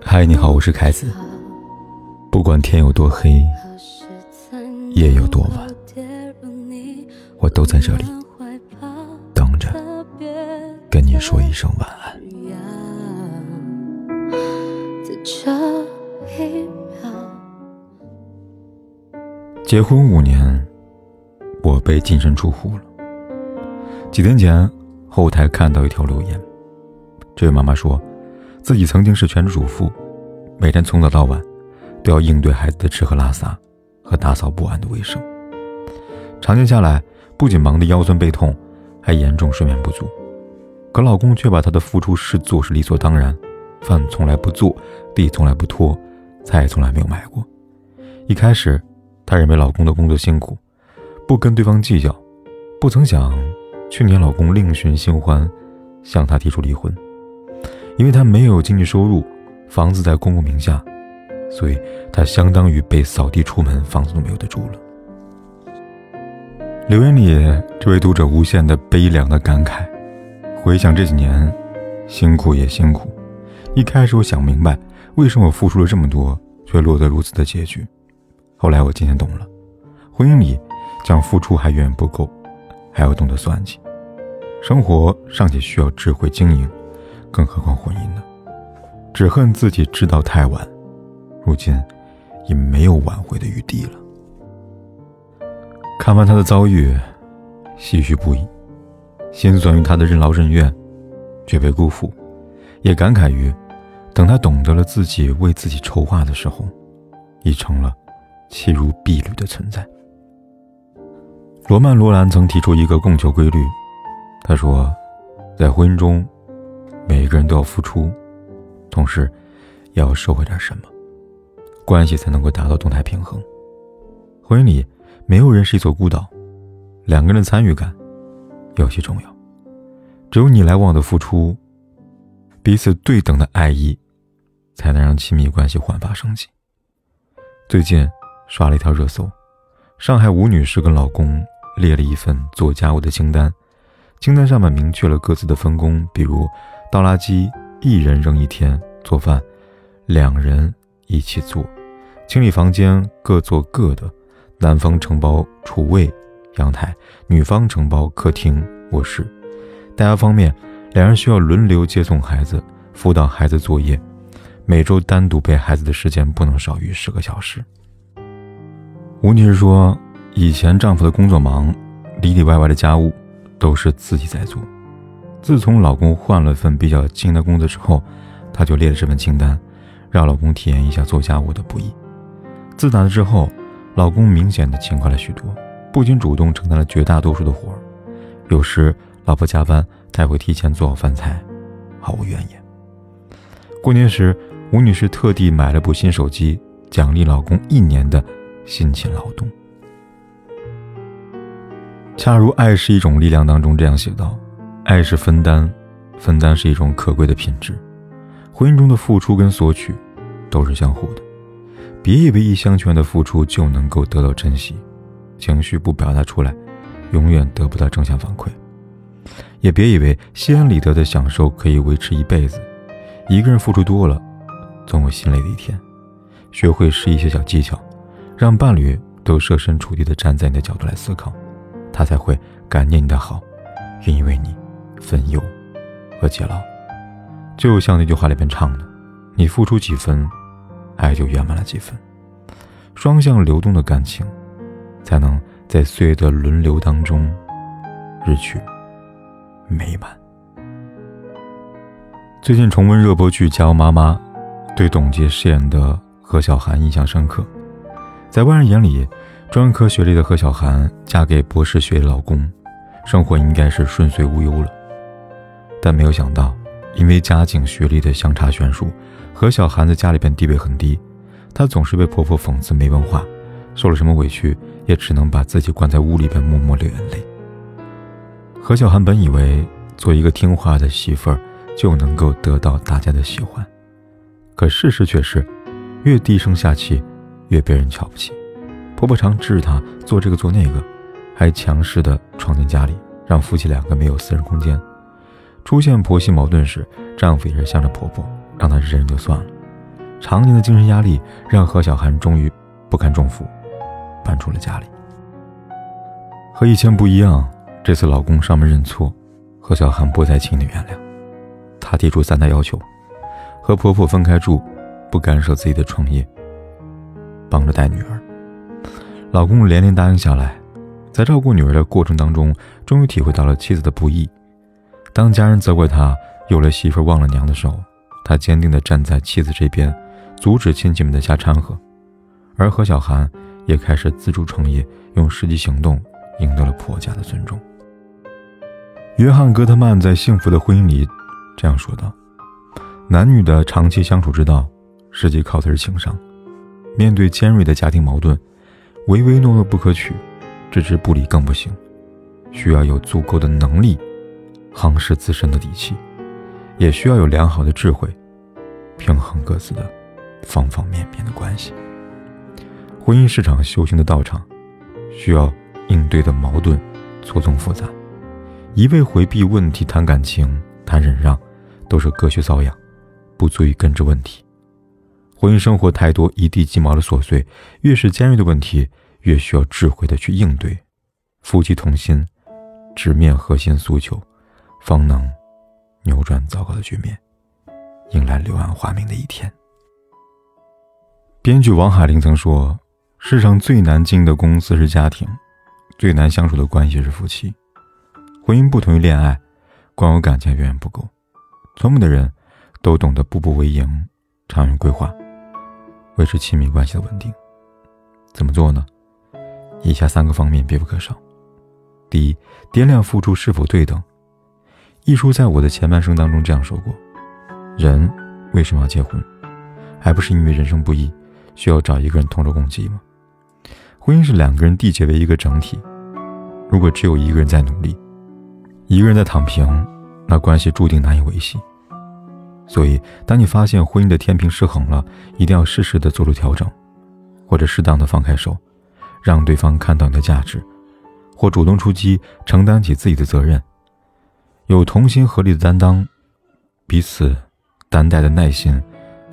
嗨，你好，我是凯子。不管天有多黑，夜有多晚，我都在这里等着跟你说一声晚安。结婚五年，我被净身出户了。几天前，后台看到一条留言，这位妈妈说，自己曾经是全职主妇，每天从早到晚都要应对孩子的吃喝拉撒和打扫不完的卫生。常年下来，不仅忙得腰酸背痛，还严重睡眠不足。可老公却把她的付出视作是理所当然，饭从来不做，地从来不拖，菜从来没有买过。一开始，她认为老公的工作辛苦，不跟对方计较，不曾想。去年，老公另寻新欢，向她提出离婚，因为他没有经济收入，房子在公公名下，所以他相当于被扫地出门，房子都没有得住了。留言里，这位读者无限的悲凉的感慨，回想这几年，辛苦也辛苦。一开始我想明白，为什么我付出了这么多，却落得如此的结局。后来我渐渐懂了，婚姻里，讲付出还远远不够，还要懂得算计。生活尚且需要智慧经营，更何况婚姻呢？只恨自己知道太晚，如今已没有挽回的余地了。看完他的遭遇，唏嘘不已，心酸于他的任劳任怨，却被辜负，也感慨于，等他懂得了自己为自己筹划的时候，已成了弃如敝履的存在。罗曼·罗兰曾提出一个供求规律。他说，在婚姻中，每个人都要付出，同时，也要收回点什么，关系才能够达到动态平衡。婚姻里，没有人是一座孤岛，两个人的参与感尤其重要。只有你来往的付出，彼此对等的爱意，才能让亲密关系焕发生机。最近刷了一条热搜，上海吴女士跟老公列了一份做家务的清单。清单上面明确了各自的分工，比如倒垃圾一人扔一天，做饭两人一起做，清理房间各做各的，男方承包厨卫、阳台，女方承包客厅、卧室。大家方面，两人需要轮流接送孩子，辅导孩子作业，每周单独陪孩子的时间不能少于十个小时。吴女士说，以前丈夫的工作忙，里里外外的家务。都是自己在做。自从老公换了份比较轻的工作之后，她就列了这份清单，让老公体验一下做家务的不易。自打那之后，老公明显的勤快了许多，不仅主动承担了绝大多数的活儿，有时老婆加班，他也会提前做好饭菜，毫无怨言。过年时，吴女士特地买了部新手机，奖励老公一年的辛勤劳动。恰如《爱是一种力量》当中这样写道：“爱是分担，分担是一种可贵的品质。婚姻中的付出跟索取，都是相互的。别以为一厢情愿的付出就能够得到珍惜，情绪不表达出来，永远得不到正向反馈。也别以为心安理得的享受可以维持一辈子。一个人付出多了，总有心累的一天。学会使一些小技巧，让伴侣都设身处地的站在你的角度来思考。”他才会感念你的好，愿意为你分忧和解劳。就像那句话里边唱的：“你付出几分，爱就圆满了几分。”双向流动的感情，才能在岁月的轮流当中日趋美满。最近重温热播剧《家有妈妈》，对董洁饰演的何小涵印象深刻，在外人眼里。专科学历的何小涵嫁给博士学历老公，生活应该是顺遂无忧了。但没有想到，因为家境学历的相差悬殊，何小涵在家里边地位很低，她总是被婆婆讽刺没文化，受了什么委屈也只能把自己关在屋里边默默流眼泪。何小涵本以为做一个听话的媳妇儿就能够得到大家的喜欢，可事实却是，越低声下气，越被人瞧不起。婆婆常指她做这个做那个，还强势的闯进家里，让夫妻两个没有私人空间。出现婆媳矛盾时，丈夫也是向着婆婆，让她忍忍就算了。常年的精神压力让何小涵终于不堪重负，搬出了家里。和以前不一样，这次老公上门认错，何小涵不再轻易原谅。她提出三大要求：和婆婆分开住，不干涉自己的创业，帮着带女儿。老公连连答应下来，在照顾女儿的过程当中，终于体会到了妻子的不易。当家人责怪他有了媳妇忘了娘的时候，他坚定地站在妻子这边，阻止亲戚们的瞎掺和。而何小涵也开始自主创业，用实际行动赢得了婆家的尊重。约翰·戈特曼在《幸福的婚姻》里这样说道：“男女的长期相处之道，实际靠的是情商。面对尖锐的家庭矛盾。”唯唯诺诺不可取，置之不理更不行，需要有足够的能力，夯实自身的底气，也需要有良好的智慧，平衡各自的方方面面的关系。婚姻是场修行的道场，需要应对的矛盾错综复杂，一味回避问题谈感情谈忍让，都是隔靴搔痒，不足以根治问题。婚姻生活太多一地鸡毛的琐碎，越是尖锐的问题，越需要智慧的去应对。夫妻同心，直面核心诉求，方能扭转糟糕的局面，迎来柳暗花明的一天。编剧王海玲曾说：“世上最难经营的公司是家庭，最难相处的关系是夫妻。婚姻不同于恋爱，光有感情远远不够。聪明的人，都懂得步步为营，长远规划。”维持亲密关系的稳定，怎么做呢？以下三个方面必不可少。第一，掂量付出是否对等。一书在我的前半生当中这样说过：人为什么要结婚？还不是因为人生不易，需要找一个人同舟共济吗？婚姻是两个人缔结为一个整体，如果只有一个人在努力，一个人在躺平，那关系注定难以维系。所以，当你发现婚姻的天平失衡了，一定要适时的做出调整，或者适当的放开手，让对方看到你的价值，或主动出击，承担起自己的责任，有同心合力的担当，彼此担待的耐心，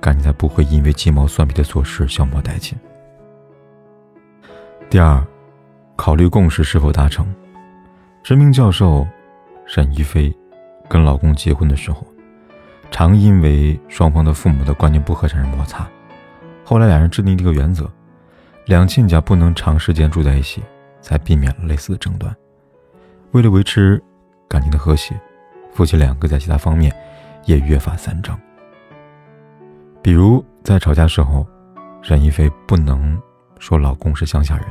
感情才不会因为鸡毛蒜皮的琐事消磨殆尽。第二，考虑共识是否达成。知名教授沈一飞跟老公结婚的时候。常因为双方的父母的观念不合产生摩擦，后来两人制定一个原则：两亲家不能长时间住在一起，才避免了类似的争端。为了维持感情的和谐，夫妻两个在其他方面也约法三章。比如在吵架时候，任一飞不能说老公是乡下人，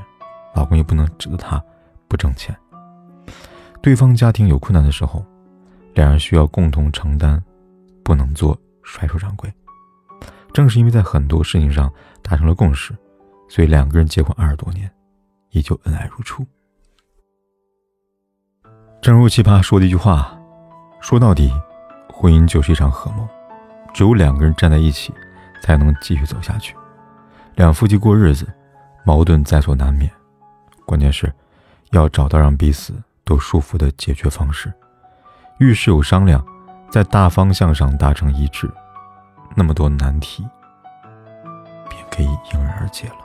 老公也不能指责他不挣钱。对方家庭有困难的时候，两人需要共同承担。不能做甩手掌柜。正是因为在很多事情上达成了共识，所以两个人结婚二十多年，依旧恩爱如初。正如奇葩说的一句话：“说到底，婚姻就是一场合谋，只有两个人站在一起，才能继续走下去。两夫妻过日子，矛盾在所难免，关键是要找到让彼此都舒服的解决方式。遇事有商量。”在大方向上达成一致，那么多难题便可以迎刃而解了。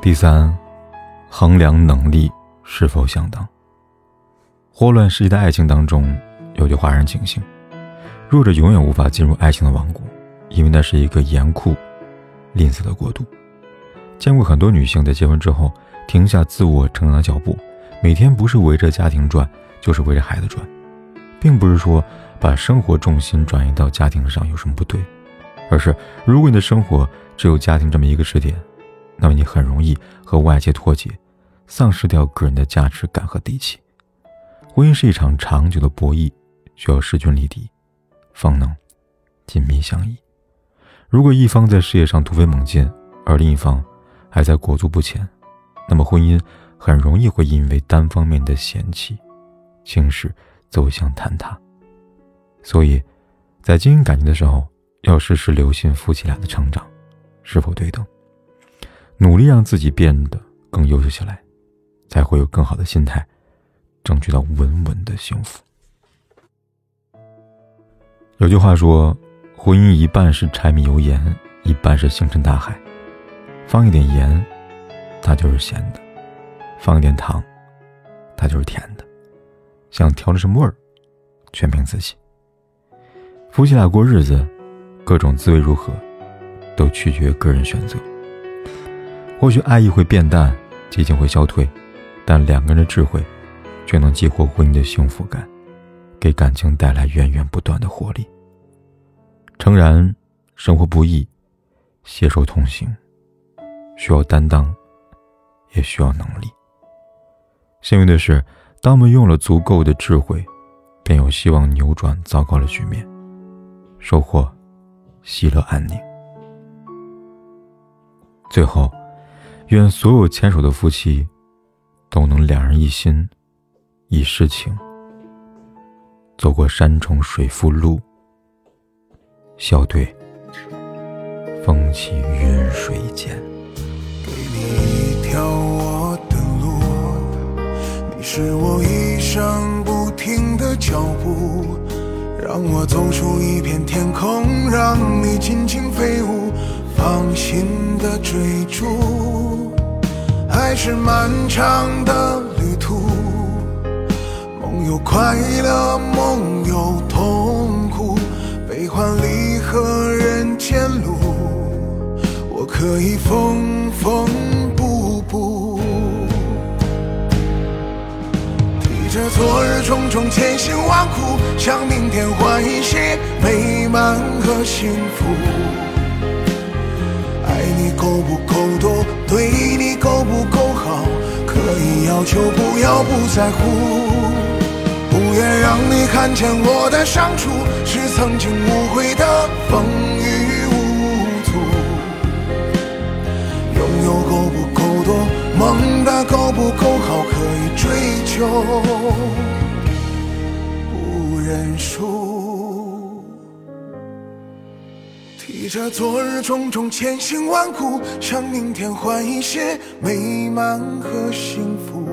第三，衡量能力是否相当。霍乱世界的爱情当中，有句话让人警醒：弱者永远无法进入爱情的王国，因为那是一个严酷、吝啬的国度。见过很多女性在结婚之后停下自我成长的脚步，每天不是围着家庭转，就是围着孩子转。并不是说把生活重心转移到家庭上有什么不对，而是如果你的生活只有家庭这么一个支点，那么你很容易和外界脱节，丧失掉个人的价值感和底气。婚姻是一场长久的博弈，需要势均力敌，方能紧密相依。如果一方在事业上突飞猛进，而另一方还在裹足不前，那么婚姻很容易会因为单方面的嫌弃、轻视。走向坍塌，所以，在经营感情的时候，要时时留心夫妻俩的成长是否对等，努力让自己变得更优秀起来，才会有更好的心态，争取到稳稳的幸福。有句话说，婚姻一半是柴米油盐，一半是星辰大海。放一点盐，它就是咸的；放一点糖，它就是甜的。想调的什么味儿，全凭自己。夫妻俩过日子，各种滋味如何，都取决于个人选择。或许爱意会变淡，激情会消退，但两个人的智慧，却能激活婚姻的幸福感。给感情带来源源不断的活力。诚然，生活不易，携手同行，需要担当，也需要能力。幸运的是，当我们用了足够的智慧，便有希望扭转糟糕的局面，收获喜乐安宁。最后，愿所有牵手的夫妻，都能两人一心，一世情。走过山重水复路，笑对风起云水间。给你一条我的路，你是我一生不停的脚步，让我走出一片天空，让你尽情飞舞，放心的追逐。还是漫长的旅途。有快乐，梦有痛苦，悲欢离合，人间路，我可以缝缝补补。提着昨日种种千辛万苦，向明天换一些美满和幸福。爱你够不够多，对你够不够好，可以要求，不要不在乎。不愿让你看见我的伤处，是曾经无悔的风雨无阻。拥有够不够多，梦的够不够好，可以追求，不认输。提着昨日种种千辛万苦，向明天换一些美满和幸福。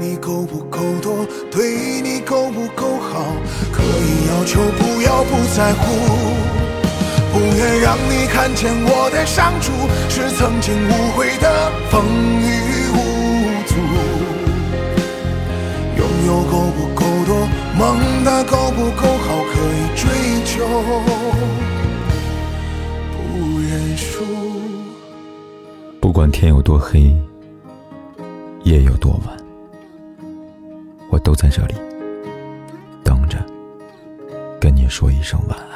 你够不够多，对你够不够好，可以要求，不要不在乎。不愿让你看见我的伤处，是曾经无悔的风雨无阻。拥有够不够多，梦的够不够好，可以追求，不认输。不管天有多黑，夜有多晚。我都在这里，等着跟你说一声晚安。